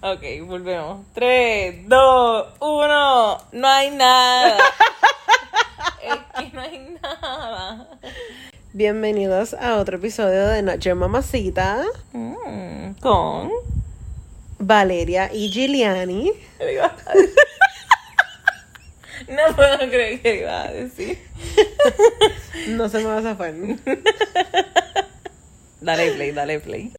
Ok, volvemos. 3, 2, 1. No hay nada. es que no hay nada. Bienvenidos a otro episodio de Noche Mamacita. Mm, con. Valeria y Giuliani. No puedo creer que iba a decir. No se me va a zafar. Dale play, dale play.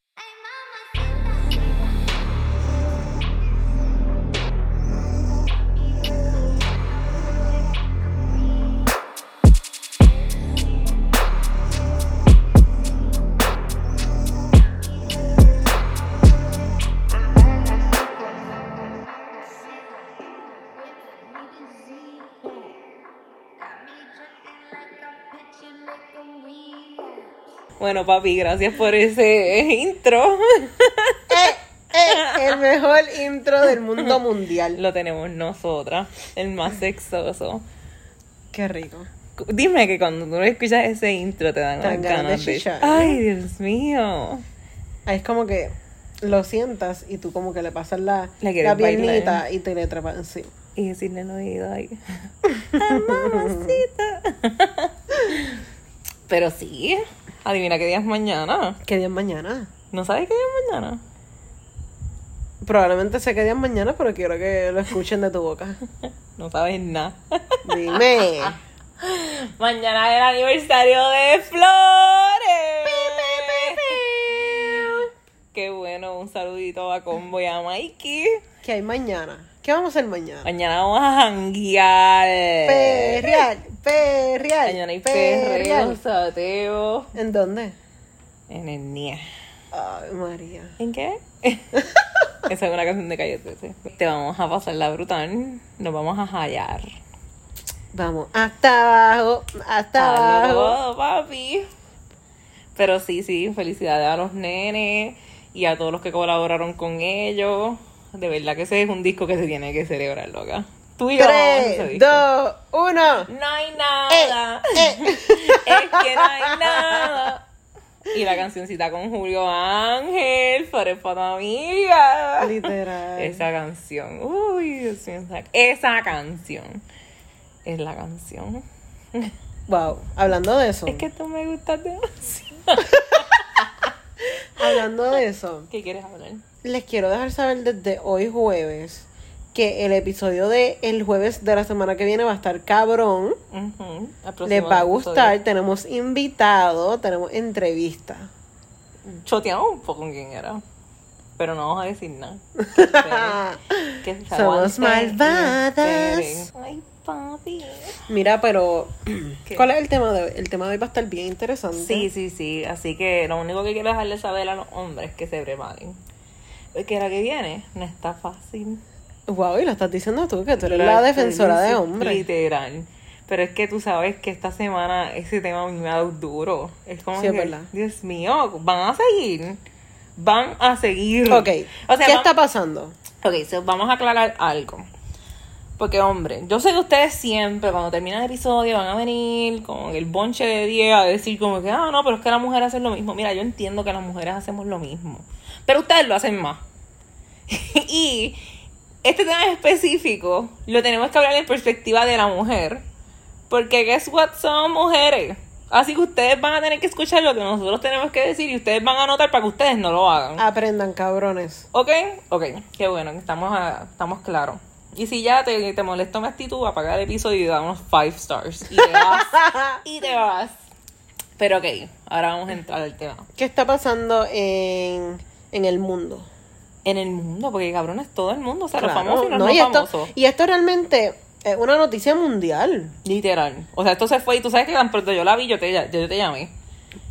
Bueno, papi, gracias por ese intro. Eh, eh, el mejor intro del mundo mundial. Lo tenemos nosotras, el más sexoso. Qué rico. Dime que cuando tú escuchas ese intro te dan, Te dan ganas de chichar. Ay, Dios mío. Ahí es como que lo sientas y tú como que le pasas la, la piernita bailar. y te le trepas encima. Y decirle en el oído, ay, ay, mamacita. Pero sí, adivina qué día es mañana. ¿Qué día es mañana? ¿No sabes qué día es mañana? Probablemente sé qué día es mañana, pero quiero que lo escuchen de tu boca. No sabes nada. Dime. Mañana es el aniversario de Flores. Qué bueno, un saludito a Combo y a Mikey. ¿Qué hay mañana? ¿Qué vamos a hacer mañana? Mañana vamos a janguear. Perreal, perreal. Mañana hay perreo, sateo. ¿En dónde? En el NIE. Ay, María. ¿En qué? Esa es una canción de Calle 13. Te vamos a pasar la brutal. Nos vamos a hallar. Vamos, hasta abajo, hasta Hazlo abajo. papi. Pero sí, sí, felicidades a los nenes y a todos los que colaboraron con ellos. De verdad que ese es un disco que se tiene que celebrar, loca. Tú y yo Tres, dos, uno. No hay nada. Eh, es que no hay nada. Y la cancioncita con Julio Ángel, tu amiga. Literal. Esa canción. Uy, Dios mío. esa- Esa canción. Es la canción. Wow, hablando de eso. Es que tú me gustas demasiado. Hablando de eso, ¿Qué quieres hablar? Les quiero dejar saber desde hoy jueves que el episodio de el jueves de la semana que viene va a estar cabrón. Próximo Les va a episodio. gustar. Tenemos invitado, tenemos entrevista. Choteamos un poco con quién era. Pero no vamos a decir nada. Que esperen, que se Somos malvadas. Ay, papi. Mira, pero ¿Qué? ¿cuál es el tema de hoy? El tema de hoy va a estar bien interesante. Sí, sí, sí. Así que lo único que quiero dejarle saber a los hombres es que se preparen. Porque la que viene no está fácil. Wow, y lo estás diciendo tú, que tú eres Lo la defensora de hombres. Literal. Pero es que tú sabes que esta semana ese tema a mí me ha dado duro. Es como Sí, es que, verdad. Dios mío, van a seguir. Van a seguir. Ok, O sea, ¿qué está pasando? Ok, so vamos a aclarar algo. Porque, hombre, yo sé que ustedes siempre, cuando termina el episodio, van a venir con el bonche de 10 a decir como que, ah, no, pero es que las mujeres hacen lo mismo. Mira, yo entiendo que las mujeres hacemos lo mismo. Pero ustedes lo hacen más. y este tema específico lo tenemos que hablar en perspectiva de la mujer. Porque, guess what? Son mujeres. Así que ustedes van a tener que escuchar lo que nosotros tenemos que decir y ustedes van a anotar para que ustedes no lo hagan. Aprendan, cabrones. ¿Ok? Ok, qué bueno, estamos, a- estamos claros. Y si ya te, te molestó mi actitud, apaga el episodio y da unos 5 stars. Y te vas. y te vas. Pero ok, ahora vamos a entrar al tema. ¿Qué está pasando en, en el mundo? En el mundo, porque cabrón es todo el mundo, o sea, los Claro, famosos y los no, no, y, esto, y esto realmente es una noticia mundial. Literal. O sea, esto se fue y tú sabes que tan pronto yo la vi, yo te, yo te llamé.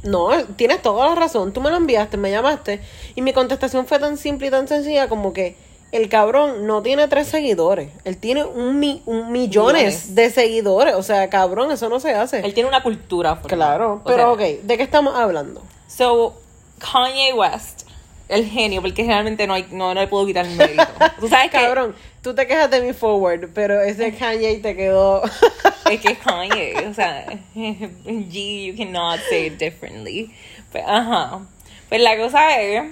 No, tienes toda la razón. Tú me lo enviaste, me llamaste. Y mi contestación fue tan simple y tan sencilla como que el cabrón no tiene tres seguidores. Él tiene un, mi- un millones, Millones. de seguidores. O sea, cabrón, eso no se hace. Él tiene una cultura. Claro, pero sea, ok, ¿de qué estamos hablando? So, Kanye West, el genio, porque realmente no, hay, no, no le puedo quitar el mérito. Tú sabes que Cabrón, tú te quejas de mi forward, pero ese Kanye te quedó. es que es Kanye, o sea, G, you cannot say it differently. Pues, ajá. Pues la cosa es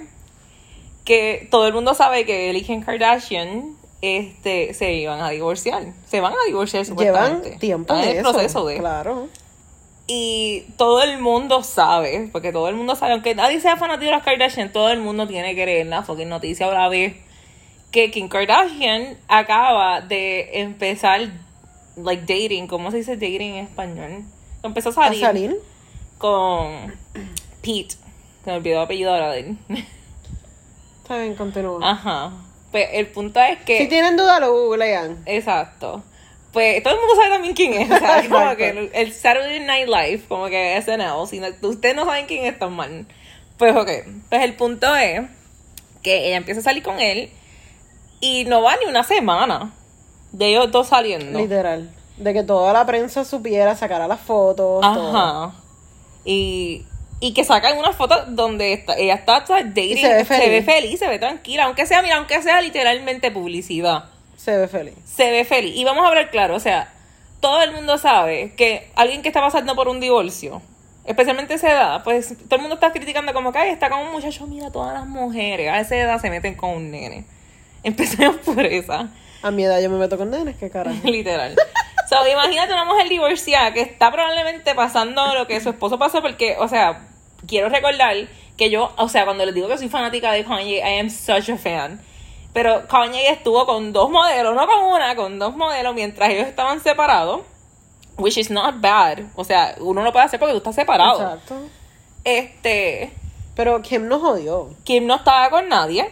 que todo el mundo sabe que él y Kim Kardashian este, se iban a divorciar. Se van a divorciar supuestamente. Llevan tiempo en el eso. proceso de. Claro. Y todo el mundo sabe, porque todo el mundo sabe, aunque nadie sea fanático de las Kardashian, todo el mundo tiene que leer la fucking noticia ahora vez que Kim Kardashian acaba de empezar, like, dating, ¿cómo se dice dating en español? Empezó a ¿A salir, salir? con Pete, se me olvidó el apellido ahora de él. Está bien, continúa. Ajá. Pues el punto es que... Si tienen duda, lo googlean. Exacto. Pues todo el mundo sabe también quién es. O sea, es como que el, el Saturday Night Live, como que SNL. Si no, ustedes no saben quién es tan mal. Pues ok. Pues el punto es que ella empieza a salir con él y no va ni una semana de ellos dos saliendo. Literal. De que toda la prensa supiera, sacara las fotos. todo. Ajá. Y, y que sacan una foto donde está- ella está sea, dating. Y se ve feliz. feliz, se ve tranquila. Aunque sea, mira, aunque sea literalmente publicidad. Se ve feliz. se ve feliz. Y vamos a hablar claro, o sea, todo el mundo sabe que alguien que está pasando por un divorcio, especialmente a esa edad, pues todo el mundo está criticando como que, ay, está con un muchacho, mira, todas las mujeres a esa edad se meten con un nene. Empecemos por esa, A mi edad yo me meto con nenes, qué carajo. literal. So, imagínate una mujer divorciada que está probablemente pasando lo que su esposo pasó, porque, o sea, quiero recordar que yo, o sea, cuando les digo que soy fanática de Kanye, I am such a fan. Pero Kanye estuvo con dos modelos, no con una, con dos modelos mientras ellos estaban separados. Which is not bad. O sea, uno lo puede hacer porque tú estás separado. Exacto. Este. Pero Kim nos jodió. Kim no estaba con nadie.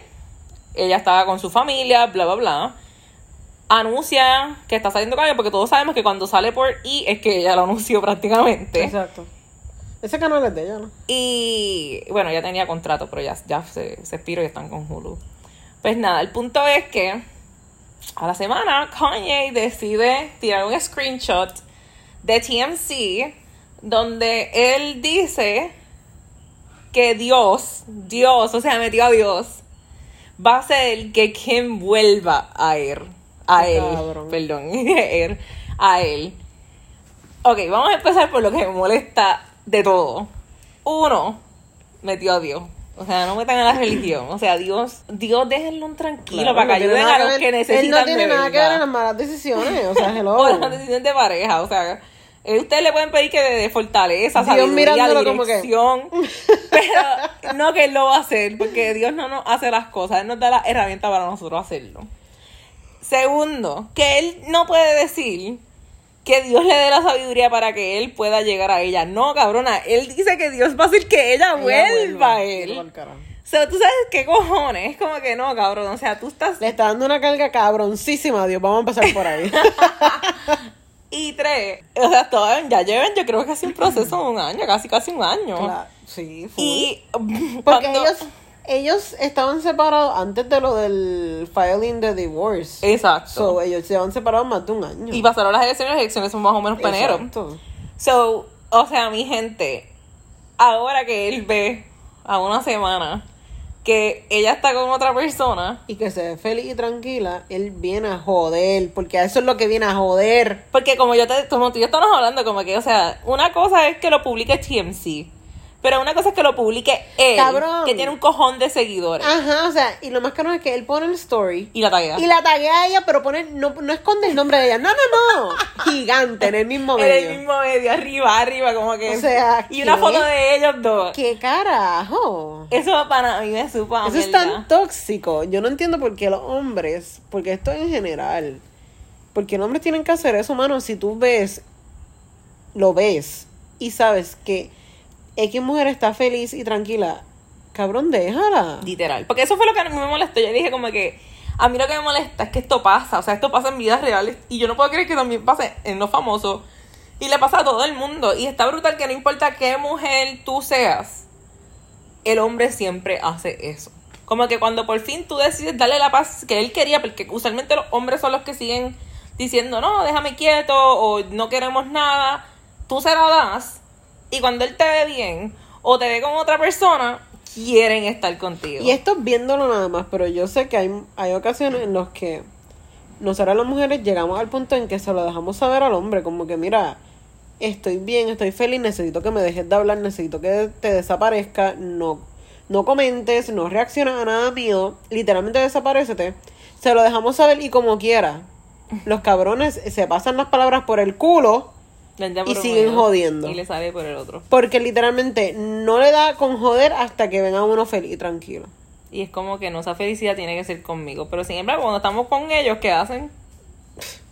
Ella estaba con su familia, bla, bla, bla. Anuncia que está saliendo alguien porque todos sabemos que cuando sale por I es que ella lo anunció prácticamente. Exacto. Ese canal es de ella, ¿no? Y bueno, ya tenía contrato, pero ya, ya se, se expiró y están con Hulu. Pues nada, el punto es que a la semana Kanye decide tirar un screenshot de TMC donde él dice que Dios, Dios, o sea, metió a Dios, va a ser que Kim vuelva a él, a él, cabrón. perdón, él, a él. Ok, vamos a empezar por lo que me molesta de todo. Uno, metió a Dios. O sea, no metan a la religión. O sea, Dios, Dios déjenlo tranquilo Claro, para que no ayuden a los que necesitan Él no tiene nada que ver en las malas decisiones. O sea, hello. O las decisiones de pareja. O sea, eh, ustedes le pueden pedir que de, de fortaleza, Dios sabiduría, mirándolo como que- dirección. Pero no que él lo va a hacer, porque Dios no nos hace las cosas. Él nos da la herramienta para nosotros hacerlo. Segundo, que él no puede decir que Dios le dé la sabiduría para que él pueda llegar a ella. No, cabrona. Él dice que Dios va a hacer que ella, Ella vuelva a él. O sea, tú sabes qué cojones. Es como que no, cabrón. O sea, tú estás. Le está dando una carga cabroncísima a Dios. Vamos a empezar por ahí. Y tres. O sea, todavía ya llevan, yo creo que casi un proceso de un año, casi casi un año. Claro, sí, full. Y. Porque cuando- ellos, ellos estaban separados antes de lo del filing de divorce. Exacto. So, ellos se han separado más de un año. y pasaron las elecciones, las elecciones son más o menos para enero. So, o sea, mi gente, ahora que él ve a una semana que ella está con otra persona, Y que se ve feliz y tranquila, él viene a joder, porque eso es lo que viene a joder. porque como yo te, como tú y yo estamos hablando, como que, o sea, una cosa es que lo publique TMC, pero una cosa es que lo publique él, Cabrón. que tiene un cojón de seguidores, Ajá, o sea, y lo más caro es que él pone el story y la taguea. y la taguea a ella, pero pone, no, no esconde el nombre de ella. No, no, no. Gigante, en el mismo En medio. el mismo medio, arriba, arriba, como que. O sea, y una foto de ellos dos. ¿Qué carajo? Eso para mí me supa. a Eso es tan tóxico. Yo no entiendo por qué los hombres, porque esto en general, porque los hombres tienen que hacer eso, mano. Si tú ves, lo ves y sabes que X mujer está feliz y tranquila, cabrón, déjala. Literal. Porque eso fue lo que a mí me molestó. Yo dije como que. A mí lo que me molesta es que esto pasa. O sea, esto pasa en vidas reales. Y yo no puedo creer que también pase en los famosos. Y le pasa a todo el mundo. Y está brutal que no importa qué mujer tú seas. El hombre siempre hace eso. Como que cuando por fin tú decides darle la paz que él quería, porque usualmente los hombres son los que siguen diciendo, no, déjame quieto o no queremos nada, tú se la das y cuando él te ve bien o te ve con otra persona, quieren estar contigo. Y esto es viéndolo nada más, pero yo sé que hay, hay ocasiones en las que nosotras las mujeres llegamos al punto en que se lo dejamos saber al hombre, como que mira, estoy bien, estoy feliz, necesito que me dejes de hablar, necesito que te desaparezca, no, no comentes, no reacciones a nada mío, literalmente desaparecete. Se lo dejamos saber y como quiera. Los cabrones se pasan las palabras por el culo Y un siguen oído jodiendo. Y le sale por el otro. porque literalmente no le da con joder hasta que venga uno feliz y tranquilo. Y es como que no, esa felicidad tiene que ser conmigo. Pero sin embargo, cuando estamos con ellos, ¿qué hacen?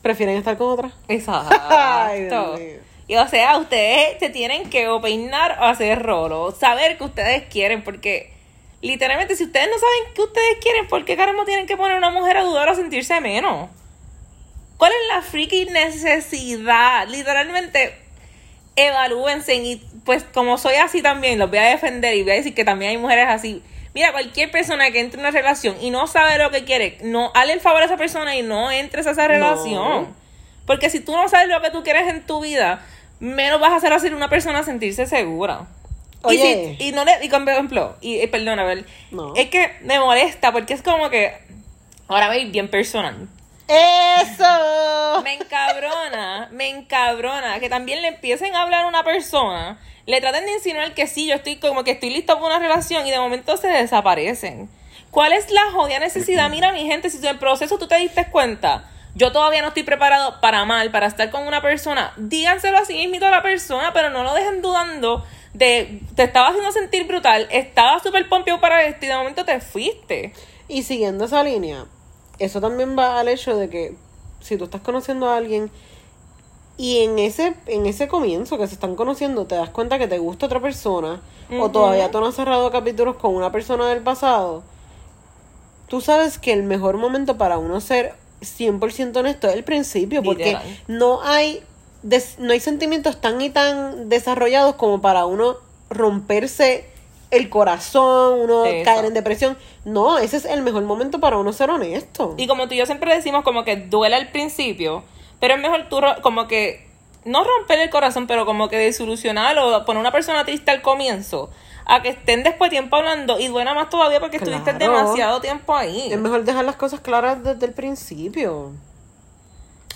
¿Prefieren estar con otra? Exacto. Ay, Dios mío. Y o sea, ustedes se tienen que o peinar o hacer rolo. Saber que ustedes quieren, porque literalmente, si ustedes no saben que ustedes quieren, ¿por qué caramba tienen que poner a una mujer a dudar o a sentirse menos? ¿Cuál es la freaking necesidad? Literalmente, evalúense y pues como soy así también, los voy a defender y voy a decir que también hay mujeres así. Mira, cualquier persona que entre en una relación y no sabe lo que quiere, no, hazle el favor a esa persona y no entres a esa relación. Porque si tú no sabes lo que tú quieres en tu vida, menos vas a hacer hacer a una persona sentirse segura. Y, Oye. si- y no le, y con ejemplo, y, y perdona, a ver, No. es que me molesta porque es como que, ahora ir bien personal. ¡Eso! Me encabrona, me encabrona que también le empiecen a hablar a una persona, le traten de insinuar que sí, yo estoy como que estoy listo para una relación y de momento se desaparecen. ¿Cuál es la jodida necesidad? Mira, mi gente, si en el proceso tú te diste cuenta, yo todavía no estoy preparado para mal, para estar con una persona, díganselo así mismito a la persona, pero no lo dejen dudando de, te estaba haciendo sentir brutal, estaba súper pompeo para esto y de momento te fuiste. Y siguiendo esa línea, eso también va al hecho de que si tú estás conociendo a alguien y en ese, en ese comienzo que se están conociendo te das cuenta que te gusta otra persona o todavía tú no has cerrado capítulos con una persona del pasado, tú sabes que el mejor momento para uno ser 100% honesto es el principio porque Literal. no hay des- no hay sentimientos tan y tan desarrollados como para uno romperse el corazón, uno Eso. caer en depresión. No, ese es el mejor momento para uno ser honesto. Y como tú y yo siempre decimos, como que duele al principio, pero es mejor tú como que no romper el corazón, pero como que desilusionar o poner una persona triste al comienzo, a que estén después tiempo hablando y duela más todavía porque estuviste demasiado tiempo ahí. Es mejor dejar las cosas claras desde el principio.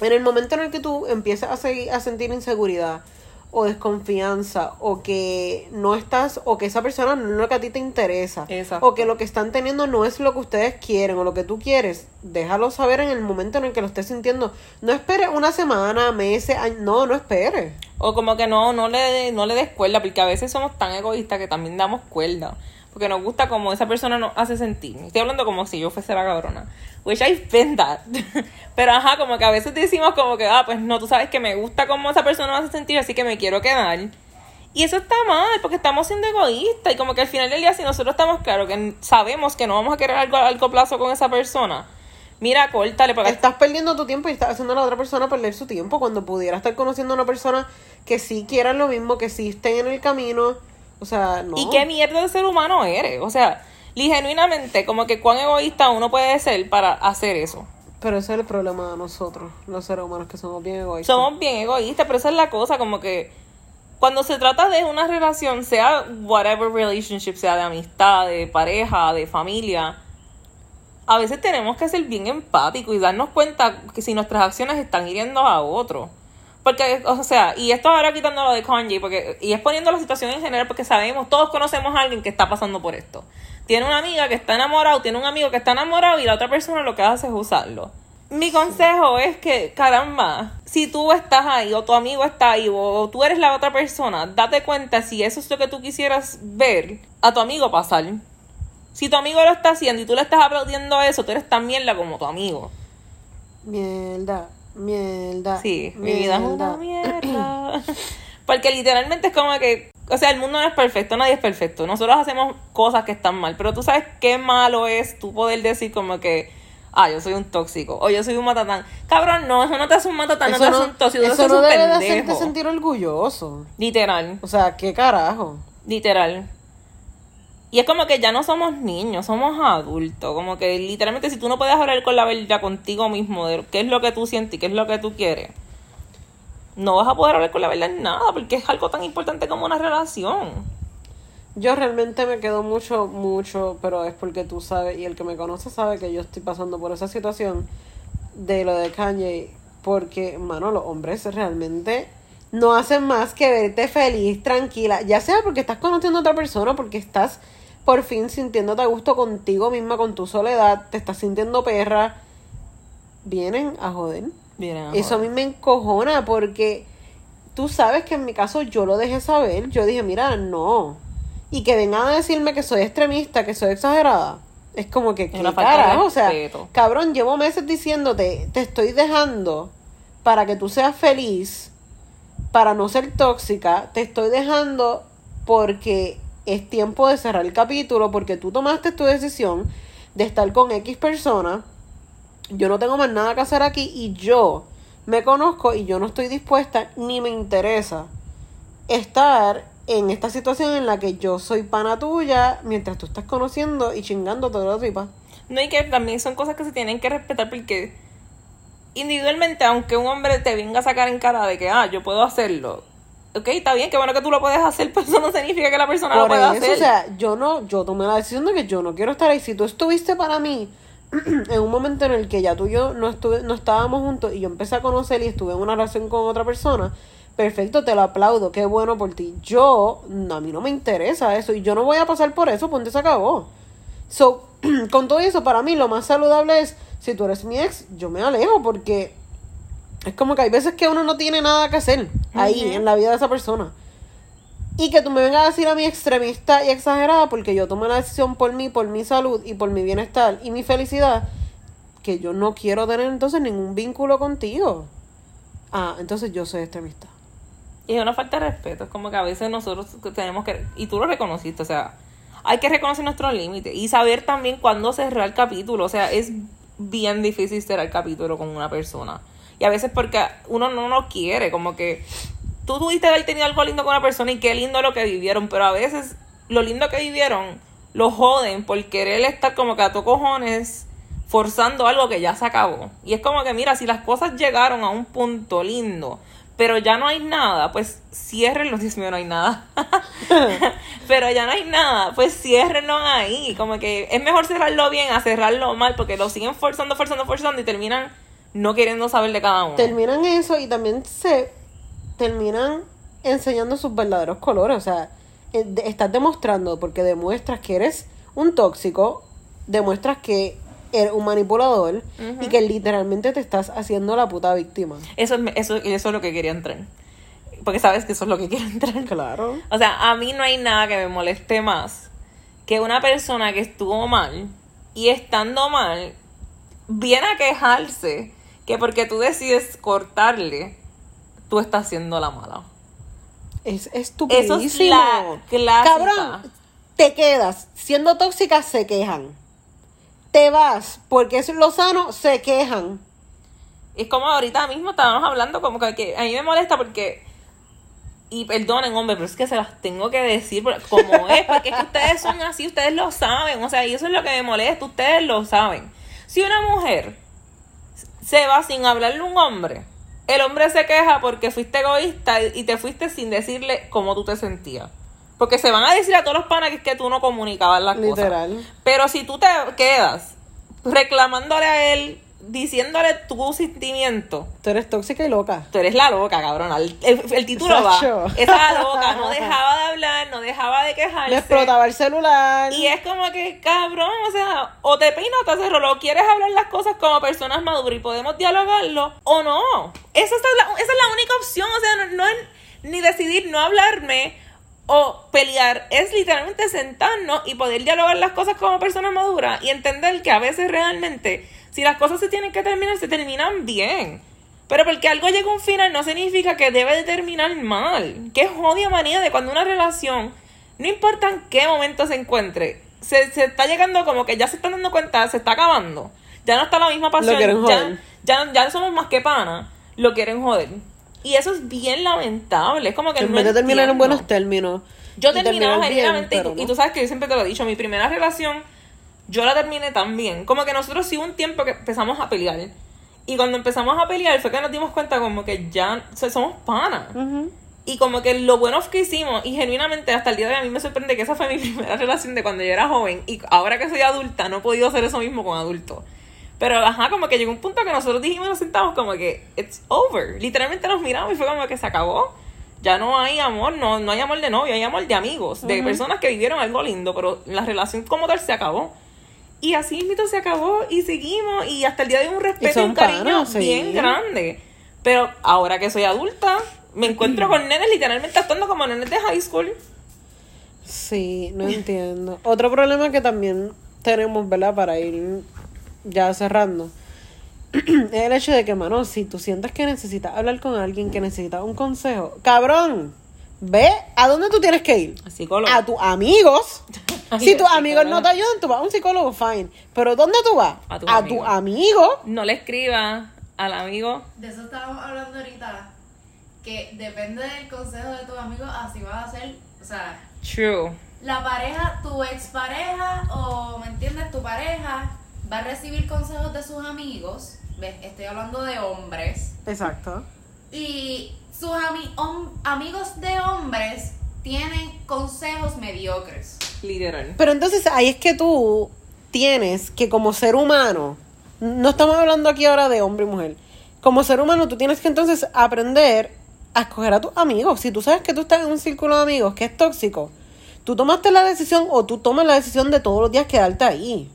En el momento en el que tú empiezas a, seguir, a sentir inseguridad o desconfianza o que no estás o que esa persona no es lo que a ti te interesa Exacto. o que lo que están teniendo no es lo que ustedes quieren o lo que tú quieres, déjalo saber en el momento en el que lo estés sintiendo. No esperes una semana, meses, años, no, no esperes. O como que no, no le, no le des cuerda, porque a veces somos tan egoístas que también damos cuerda. Porque nos gusta como esa persona nos hace sentir. Estoy hablando como si yo fuese la cabrona. Which I've been that. Pero ajá, como que a veces decimos como que, ah, pues no, tú sabes que me gusta cómo esa persona me hace sentir, así que me quiero quedar. Y eso está mal, porque estamos siendo egoístas. Y como que al final del día, si nosotros estamos claros que sabemos que no vamos a querer algo a largo plazo con esa persona, mira, córtale, porque Estás perdiendo tu tiempo y estás haciendo a la otra persona perder su tiempo cuando pudiera estar conociendo a una persona que sí quiera lo mismo, que sí estén en el camino. O sea, no. ¿Y qué mierda de ser humano eres? O sea, li- genuinamente, como que cuán egoísta uno puede ser para hacer eso. Pero ese es el problema de nosotros, los seres humanos, que somos bien egoístas. Somos bien egoístas, pero esa es la cosa, como que cuando se trata de una relación, sea whatever relationship, sea de amistad, de pareja, de familia, a veces tenemos que ser bien empáticos y darnos cuenta que si nuestras acciones están hiriendo a otro. Porque, o sea, y esto ahora quitando lo de Kanye, porque, y es poniendo la situación en general, porque sabemos, todos conocemos a alguien que está pasando por esto. Tiene una amiga que está enamorado, tiene un amigo que está enamorado y la otra persona lo que hace es usarlo. Mi consejo es que, caramba, si tú estás ahí o tu amigo está ahí o tú eres la otra persona, date cuenta si eso es lo que tú quisieras ver a tu amigo pasar. Si tu amigo lo está haciendo y tú le estás aplaudiendo eso, tú eres tan mierda como tu amigo. Mierda, mierda. Sí, mi vida es una mierda. Porque literalmente es como que, o sea, el mundo no es perfecto, nadie es perfecto. Nosotros hacemos cosas que están mal, pero tú sabes qué malo es tú poder decir como que, ah, yo soy un tóxico o yo soy un matatán. Cabrón, no, eso no te hace un matatán, no te Eso hace no, un tóxico, eso eres no un debe de pendejo. hacerte sentir orgulloso. Literal, O sea, ¿qué carajo? literal. Y es como que ya no somos niños, somos adultos. Como que literalmente si tú no puedes hablar con la verdad contigo mismo de qué es lo que tú sientes y qué es lo que tú quieres, no vas a poder hablar con la verdad en nada, porque es algo tan importante como una relación. Yo realmente me quedo mucho, mucho, pero es porque tú sabes, y el que me conoce sabe que yo estoy pasando por esa situación de lo de Kanye, porque, mano, los hombres realmente no hacen más que verte feliz, tranquila, ya sea porque estás conociendo a otra persona, porque estás por fin sintiéndote a gusto contigo misma, con tu soledad, te estás sintiendo perra, vienen a joder. Vienen a Eso a joder. mí me encojona porque tú sabes que en mi caso yo lo dejé saber. Yo dije, mira, no. Y que vengan a decirme que soy extremista, que soy exagerada. Es como que, ¿qué carajo? O sea, cabrón, llevo meses diciéndote, te estoy dejando para que tú seas feliz, para no ser tóxica. Te estoy dejando porque es tiempo de cerrar el capítulo, porque tú tomaste tu decisión de estar con X persona yo no tengo más nada que hacer aquí y yo me conozco y yo no estoy dispuesta ni me interesa estar en esta situación en la que yo soy pana tuya mientras tú estás conociendo y chingando toda la tripa. No, y que también son cosas que se tienen que respetar porque individualmente, aunque un hombre te venga a sacar en cara de que, ah, yo puedo hacerlo, ok, está bien, qué bueno que tú lo puedes hacer, pero eso no significa que la persona lo Por pueda eso, hacer. o sea, yo no, yo tomé la decisión de que yo no quiero estar ahí. Si tú estuviste para mí en un momento en el que ya tú y yo no estuve, no estábamos juntos y yo empecé a conocer y estuve en una relación con otra persona, perfecto, te lo aplaudo, qué bueno por ti. Yo, no, a mí no me interesa eso y yo no voy a pasar por eso, ponte se acabó. So, con todo eso, para mí lo más saludable es, si tú eres mi ex, yo me alejo porque es como que hay veces que uno no tiene nada que hacer ahí en la vida de esa persona. Y que tú me vengas a decir a mí extremista y exagerada porque yo tomé la decisión por mí, por mi salud y por mi bienestar y mi felicidad, que yo no quiero tener entonces ningún vínculo contigo. Ah, entonces yo soy extremista. Y es una falta de respeto. Es como que a veces nosotros tenemos que. Y tú lo reconociste, o sea, hay que reconocer nuestros límites y saber también cuándo cerrar el capítulo. O sea, es bien difícil cerrar el capítulo con una persona. Y a veces porque uno no lo quiere, como que tú tuviste haber tenido algo lindo con una persona y qué lindo lo que vivieron, pero a veces lo lindo que vivieron lo joden por querer estar como que a tu cojones forzando algo que ya se acabó. Y es como que, mira, si las cosas llegaron a un punto lindo, pero ya no hay nada, pues ciérrenlo. Dios mío, no hay nada. pero ya no hay nada, pues ciérrenlo ahí. Como que es mejor cerrarlo bien a cerrarlo mal, porque lo siguen forzando, forzando, forzando y terminan no queriendo saber de cada uno. Terminan eso y también se terminan enseñando sus verdaderos colores. O sea, eh, estás demostrando, porque demuestras que eres un tóxico, demuestras que eres un manipulador y que literalmente te estás haciendo la puta víctima. Eso, es- eso, eso es lo que quería entrar. Porque sabes que eso es lo que quiero entrar. Claro. O sea, a mí no hay nada que me moleste más que una persona que estuvo mal y estando mal viene a quejarse que porque tú decides cortarle, tú estás haciendo la mala. Es estupidísimo. Eso es la clásica. Cabrón, te quedas. Siendo tóxica, se quejan. Te vas, porque es lo sano, se quejan. Es como ahorita mismo estábamos hablando como que, a mí me molesta porque y perdonen, hombre, pero es que se las tengo que decir como es, porque es que ustedes son así, ustedes lo saben, o sea, y eso es lo que me molesta, ustedes lo saben. Si una mujer se va sin hablarle a un hombre, el hombre se queja porque fuiste egoísta y te fuiste sin decirle cómo tú te sentías. Porque se van a decir a todos los panas que es que tú no comunicabas las cosas. Literal. Pero si tú te quedas reclamándole a él, diciéndole tu sentimiento, Tú eres tóxica y loca. tú eres la loca, cabrona. El, el- el título Sacho. va. Esa loca no dejaba de hablar, no dejaba de quejarse. Le explotaba el celular. Y es como que, cabrón, o sea, o te peinas o te haces rolo. ¿Quieres hablar las cosas como personas maduras y podemos dialogarlo o no? Esa es la, esa es la única opción, o sea, no, no es ni decidir no hablarme o pelear, es literalmente sentarnos y poder dialogar las cosas como personas maduras y entender que a veces realmente, si las cosas se tienen que terminar, se terminan bien. Pero porque algo llega a un final no significa que debe de terminar mal. Qué jodia manía de cuando una relación, no importa en qué momento se encuentre, se, se está llegando como que ya se están dando cuenta, se está acabando. Ya no está la misma pasión. quieren ya, joder. ya, ya no somos más que pana. Lo quieren joder. Y eso es bien lamentable. Es como que en no vez de terminar en buenos términos. Yo terminaba bien, y, no. y tú sabes que yo siempre te lo he dicho, mi primera relación, yo la terminé tan bien. Como que nosotros sí un tiempo que empezamos a pelear. Y cuando empezamos a pelear fue que nos dimos cuenta como que ya o sea, somos panas. Ujú. Y como que lo bueno que hicimos, y genuinamente hasta el día de hoy a mí me sorprende que esa fue mi primera relación de cuando yo era joven. Y ahora que soy adulta, no he podido hacer eso mismo con adultos. Pero ajá, como que llegó un punto que nosotros dijimos nos sentamos como que it's over. Literalmente nos miramos y fue como que se acabó. Ya no hay amor, no, no hay amor de novio, hay amor de amigos, de personas que vivieron algo lindo, pero la relación como tal se acabó. Y así mito se acabó y seguimos y hasta el día de hoy un respeto y, un cariño sí. bien grande. Pero ahora que soy adulta, me encuentro con nenes literalmente actuando como nenes de high school. Sí, no entiendo. Otro problema que también tenemos, ¿verdad? Para ir ya cerrando. es el hecho de que, mano, si tú sientes que necesitas hablar con alguien, que necesitas un consejo, cabrón, ve a dónde tú tienes que ir. Psicólogo. A tus amigos. Ay, si tus amigos no te ayudan, tú vas a un psicólogo, fine. Pero ¿dónde tú vas? A tu amigos. amigo. No le escriba al amigo. De eso estábamos hablando ahorita. Que depende del consejo de tus amigos, así vas a ser. O sea, True. la pareja, tu expareja o, ¿me entiendes? Tu pareja va a recibir consejos de sus amigos. ¿Ves? Estoy hablando de hombres. Exacto. Y sus ami- amigos de hombres tienen consejos mediocres. Literal. Pero entonces ahí es que tú tienes que como ser humano, no estamos hablando aquí ahora de hombre y mujer, como ser humano tú tienes que entonces aprender a escoger a tus amigos. Si tú sabes que tú estás en un círculo de amigos que es tóxico, tú tomaste la decisión o tú tomas la decisión de todos los días quedarte ahí.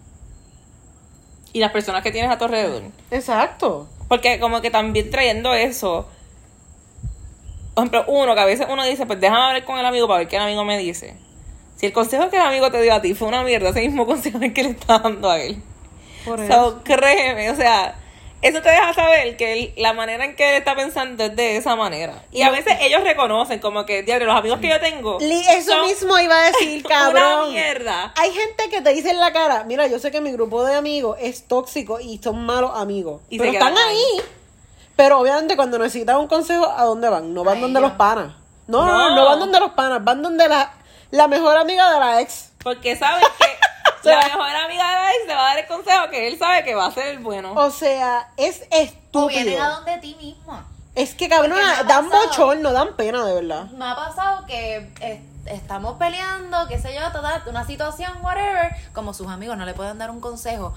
Y las personas que tienes a tu alrededor. Exacto. Porque como que también trayendo eso, por ejemplo, uno que a veces uno dice, pues déjame hablar con el amigo para ver qué el amigo me dice. Si el consejo que el amigo te dio a ti fue una mierda, ese mismo consejo es que le está dando a él. Por eso. So, créeme, o sea, eso te deja saber que él- la manera en que él está pensando es de esa manera. Y a veces ellos reconocen como que, diablo, los amigos que yo tengo Li- Eso son mismo iba a decir, una cabrón. mierda. Hay gente que te dice en la cara, mira, yo sé que mi grupo de amigos es tóxico y son malos amigos. Y pero están ahí. ahí. Pero obviamente cuando necesitan un consejo, ¿a dónde van? No van donde los panas. No, no, no, No. van donde los panas, van donde la, la mejor amiga de la ex. Porque saben que la mejor amiga de la ex te va a dar el consejo que él sabe que va a ser el bueno. O sea, es O vienen estúpido. a donde ti mismo. Es que cabrón, dan bochorno, dan pena, de verdad. Me ha pasado que eh, estamos peleando, qué sé yo, toda una situación, whatever. Como sus amigos no le pueden dar un consejo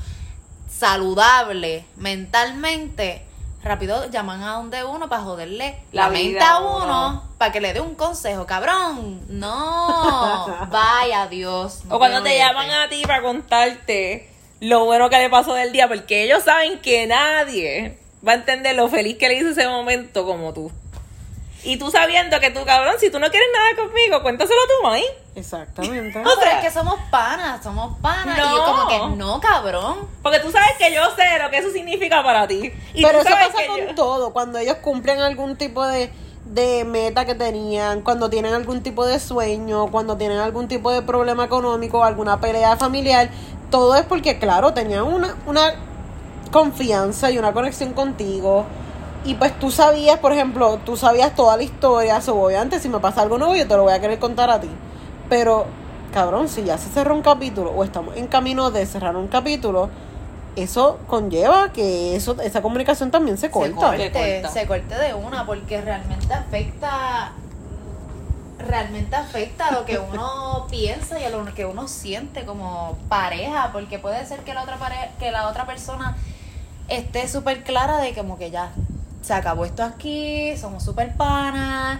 saludable mentalmente. Rápido llaman a donde uno para joderle la, La mente vida a uno. uno, para que le dé un consejo. Cabrón, no. Vaya Dios. no O cuando te llaman a ti para contarte lo bueno que le pasó del día, porque ellos saben que nadie va a entender lo feliz que le hizo ese momento como tú. Y tú sabiendo que tú, cabrón, si tú no quieres nada conmigo, cuéntaselo a tu maíz. Exactamente. No, pero es que somos panas, somos panas. Y yo como que, no, cabrón. Porque tú sabes que yo sé lo que eso significa para ti. Y Pero eso pasa con yo- todo, cuando ellos cumplen algún tipo de, de meta que tenían, cuando tienen algún tipo de sueño, cuando tienen algún tipo de problema económico, alguna pelea familiar, todo es porque, claro, tenían una, una confianza y una conexión contigo. Y pues tú sabías, por ejemplo, tú sabías toda la historia, so, obviamente si me pasa algo nuevo yo te lo voy a querer contar a ti. Pero, cabrón, si ya se cerró un capítulo o estamos en camino de cerrar un capítulo, eso conlleva que eso esa comunicación también se corta. Se corte, Se corta. se corte de una porque realmente afecta realmente afecta a lo que uno piensa y a lo que uno siente como pareja porque puede ser que la otra pareja que la otra persona esté súper clara de como que ya se acabó esto aquí somos súper panas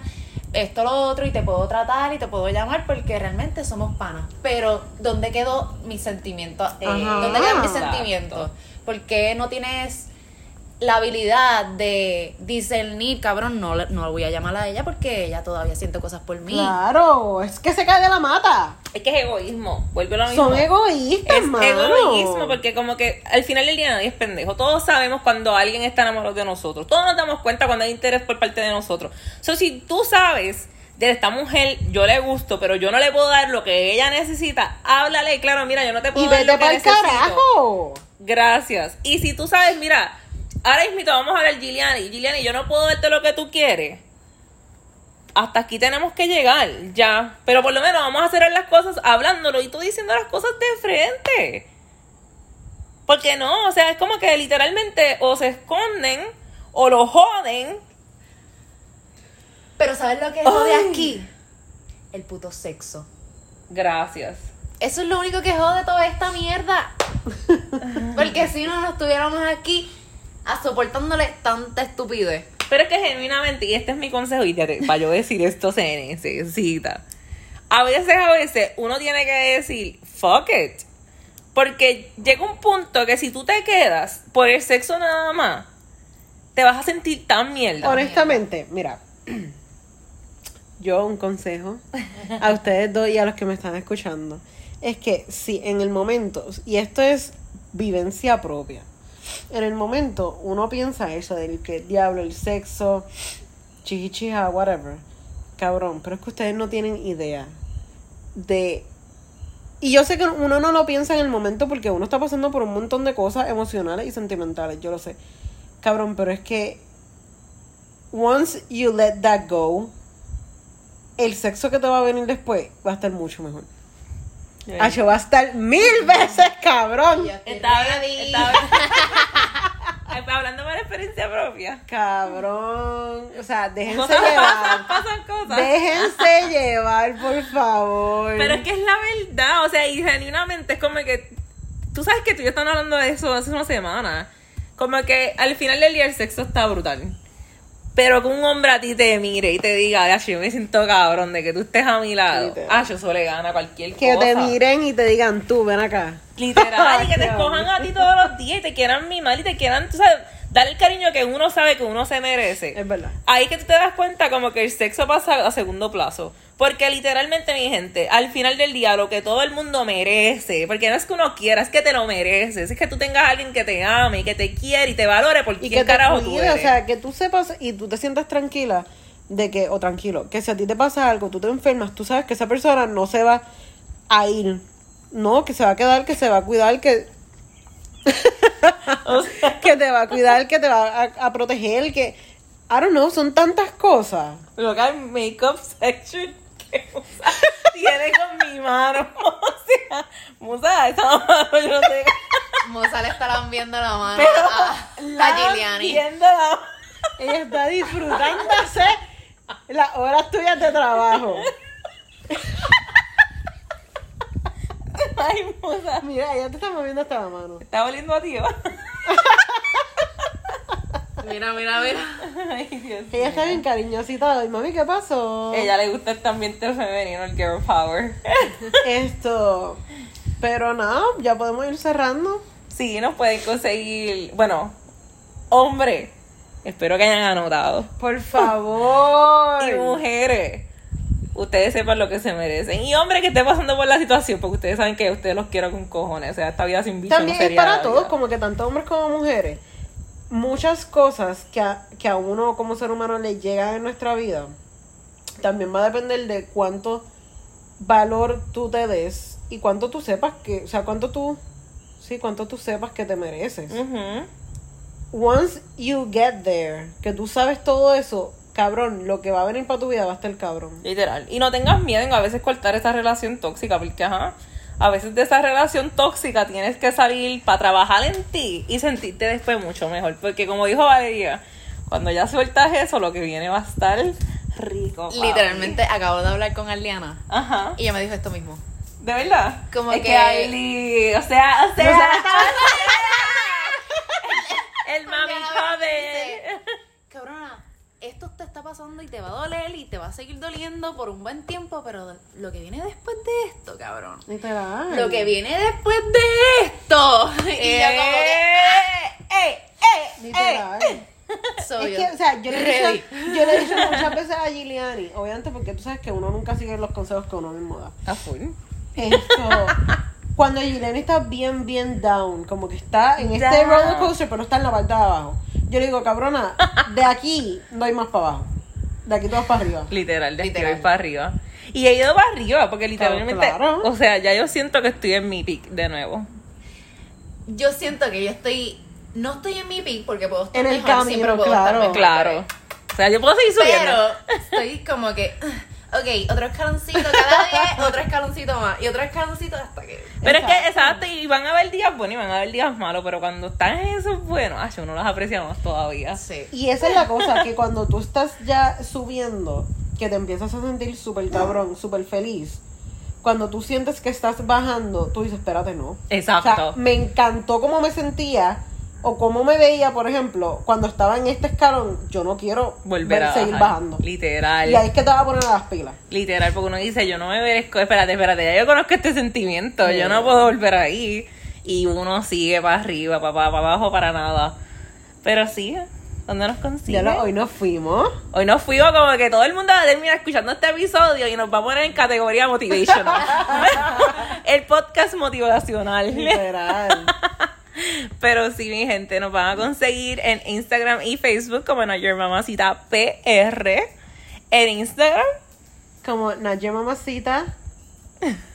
esto lo otro y te puedo tratar y te puedo llamar porque realmente somos panas pero ¿dónde quedó mi sentimiento? Eh. ¿dónde quedan mis Exacto. sentimientos? ¿por qué no tienes la habilidad de discernir, cabrón, no, no la voy a llamar a ella porque ella todavía siente cosas por mí. Claro, es que se cae de la mata. Es que es egoísmo. Vuelve a lo mismo. Son egoístas, Es mano. egoísmo, porque como que al final del día nadie es pendejo. Todos sabemos cuando alguien está enamorado de nosotros. Todos nos damos cuenta cuando hay interés por parte de nosotros. So, si tú sabes de esta mujer, yo le gusto, pero yo no le puedo dar lo que ella necesita, háblale, claro, mira, yo no te puedo Y dar vete lo que para el necesito. carajo. Gracias. Y si tú sabes, mira, ahora mismo vamos a hablar Giuliani. Giuliani, yo no puedo darte lo que tú quieres. Hasta aquí tenemos que llegar, ya. Pero por lo menos vamos a hacer las cosas hablándolo y tú diciendo las cosas de frente. Porque no, o sea, es como que literalmente o se esconden o lo joden. Pero ¿sabes lo que jode Ay. aquí? El puto sexo. Gracias. Eso es lo único que jode toda esta mierda. Porque si no, no estuviéramos aquí a soportándole tanta estupidez. Pero es que genuinamente, y este es mi consejo, y te- para yo decir esto se necesita. A veces, a veces, uno tiene que decir, fuck it. Porque llega un punto que si tú te quedas por el sexo nada más, te vas a sentir tan mierda. Honestamente, mira, yo un consejo a ustedes dos y a los que me están escuchando es que si en el momento, y esto es vivencia propia, en el momento uno piensa eso del que diablo, el sexo, chichichija, whatever, cabrón, pero es que ustedes no tienen idea de... Y yo sé que uno no lo piensa en el momento porque uno está pasando por un montón de cosas emocionales y sentimentales, yo lo sé. Cabrón, pero es que once you let that go, el sexo que te va a venir después va a estar mucho mejor. Acho, va a estar mil veces, cabrón. Estaba, estaba- hablando de la experiencia propia. Cabrón. O sea, déjense Cosas pasan, llevar. pasan cosas. Déjense llevar, por favor. Pero es que es la verdad, o sea, y genuinamente es como que. Tú sabes que tú y yo estamos hablando de eso hace una semana. Como que al final del día el sexo está brutal. Pero que un hombre a ti te mire y te diga, "Ay, yo me siento cabrón de que tú estés a mi lado. Ah, yo eso le gana a cualquier que cosa. te miren y te digan, tú, ven acá. Literal, y que te escojan a ti todos los días y te quieran mimar y te quieran, tú sabes, dar el cariño que uno sabe que uno se merece. Es verdad. Ahí que tú te das cuenta como que el sexo pasa a segundo plazo. Porque literalmente, mi gente, al final del día, lo que todo el mundo merece, porque no es que uno quiera, es que te lo mereces, es que tú tengas a alguien que te ame, que te quiere y te valore por Y quién que te carajo tú cuide, eres. o sea, que tú sepas y tú te sientas tranquila de que, o tranquilo, que si a ti te pasa algo, tú te enfermas, tú sabes que esa persona no se va a ir. No, que se va a quedar, que se va a cuidar, que, O sea, que te va a cuidar, que te va a, a proteger, que, I don't know, son tantas cosas. lo que hay makeup section que Musa tiene con mi mano. O sea, Musa, esa mano yo no sé. Moza le estarán viendo la mano Pero a, la a Giuliani. viendo la- Ella está disfrutándose las horas tuyas de trabajo. Ay, Musa. Mira, ella te está moviendo hasta la mano. Está oliendo a ti, ¿va? Mira, mira, mira. Ay, Dios Ella está bien cariñosita. Y mami, ¿qué pasó? Ella le gusta el ambiente femenino, el girl power. Esto. Pero nada, ya podemos ir cerrando. Sí, nos pueden conseguir. Bueno, hombre, espero que hayan anotado. Por favor. Y mujeres, ustedes sepan lo que se merecen. Y hombre que esté pasando por la situación, porque ustedes saben que ustedes los quiero con cojones. O sea, esta vida sin bicho También no es para todos, como que tanto hombres como mujeres. Muchas cosas que a, que a uno como ser humano le llegan en nuestra vida, también va a depender de cuánto valor tú te des y cuánto tú sepas que, o sea, cuánto tú, sí, cuánto tú sepas que te mereces. Once you get there, que tú sabes todo eso, cabrón, lo que va a venir para tu vida va a estar cabrón. Literal. Y no tengas miedo en a veces cortar esa relación tóxica, porque ajá, a veces de esa relación tóxica tienes que salir para trabajar en ti y sentirte después mucho mejor. Porque como dijo Valeria, cuando ya sueltas eso, lo que viene va a estar rico. papi. Literalmente acabo de hablar con Arliana Ajá. y ella me dijo esto mismo. ¿De verdad? Como es que, que- o sea, o sea, O sea, el mami Dice, joven. Cabrona, esto te está pasando y te va a doler y te va a seguir doliendo por un buen tiempo, pero lo que viene después de esto, cabrón. Literal. Lo que viene después de esto. Y yo como Eh, eh, eh, Literal. que soy Es que, o sea, yo le, he dicho, yo le he dicho muchas veces a Giuliani, obviamente porque tú sabes que uno nunca sigue los consejos que uno mismo da. A full. Esto, cuando Giuliani está bien, bien down, como que está en este Down. roller coaster, pero está en la parte de abajo. Yo le digo, cabrona, de aquí no hay más para abajo. De aquí tú vas para arriba. Literal, de Literal. arriba para arriba. Y he ido para arriba, porque literalmente, Claro. o sea, ya yo siento que estoy en mi peak de nuevo. Yo siento que yo estoy. No estoy en mi peak porque puedo estar En el mejor, camino, siempre puedo claro. estar mejor. Claro. O sea, yo puedo seguir subiendo. Pero estoy como que. Ok, otro escaloncito cada día, otro escaloncito más. Y otro escaloncito hasta que. Pero es que, Exacto. y van a haber días buenos y van a haber días malos, pero cuando están en esos buenos, ay, uno los aprecia más todavía. Sí. Y esa es la cosa, que cuando tú estás ya subiendo, que te empiezas a sentir súper cabrón, súper feliz, cuando tú sientes que estás bajando, tú dices, espérate, no. O Exacto. sea, me encantó cómo me sentía. O cómo me veía, por ejemplo, cuando estaba en este escalón, yo no quiero Volver ver- a seguir bajar. bajando. Literal. Y ahí es que te vas a poner las pilas. Literal, porque uno dice, yo no me merezco, espérate, espérate, ya yo conozco este sentimiento, yo no puedo volver ahí. Y uno sigue para arriba, para, para, abajo, para nada. Pero sí, ¿dónde nos consigue? Lo- hoy nos fuimos. Hoy nos fuimos como que todo el mundo va a terminar escuchando este episodio y nos va a poner en categoría motivational. el podcast motivacional. Literal. Pero sí, mi gente, nos van a conseguir en Instagram y Facebook como Not Your Mamacita PR. En Instagram, Como Naye Mamacita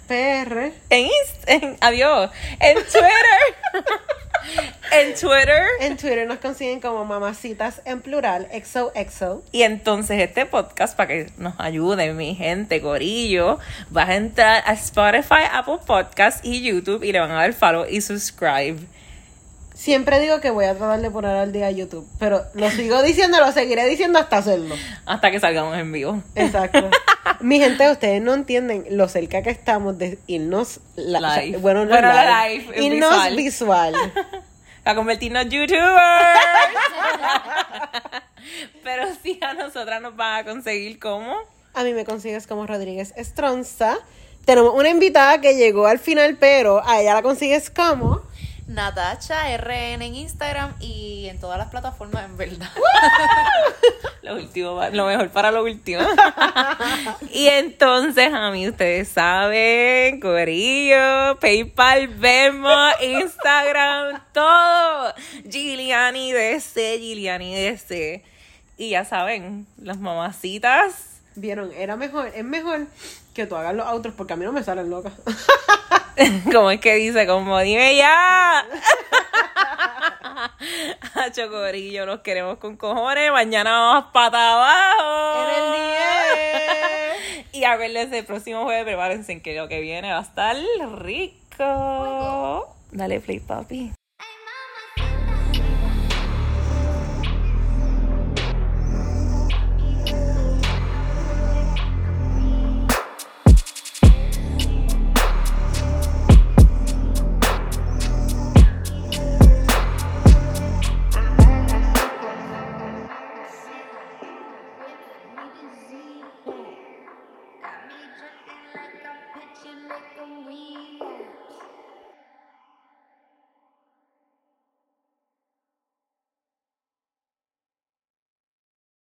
PR. en, Inst- en adiós, en Twitter. en Twitter. En Twitter nos consiguen como Mamacitas en plural, XOXO. Y entonces este podcast, para que nos ayuden, mi gente, Corillo, vas a entrar a Spotify, Apple Podcast y YouTube y le van a dar follow y subscribe. Siempre digo que voy a tratar de poner al día YouTube, pero lo sigo diciendo, lo seguiré diciendo hasta hacerlo. Hasta que salgamos en vivo. Exacto. Mi gente, ustedes no entienden lo cerca que estamos de irnos la- o sea, Live. bueno, no Bueno, live, la live, irnos visual. visual. A convertirnos en youtubers. Pero sí, a nosotras nos van a conseguir como. A mí me consigues como Rodríguez Estronza. Tenemos una invitada que llegó al final, pero a ella la consigues como. Natacha RN en Instagram y en todas las plataformas, en verdad. Lo último, lo mejor para lo último. y entonces, a mí ustedes saben, Corillo, PayPal, Venmo, Instagram, todo. Giuliani DC, Giuliani DC. Y ya saben, las mamacitas. Vieron, era mejor, es mejor que tú hagas los outros porque a mí no me salen locas. como es que dice, como dime ya. Hacho Corillo, los queremos con cojones. Mañana vamos pata abajo. En el 10. Y acuérdense, el próximo jueves prepárense que lo que viene va a estar rico. Dale play, papi.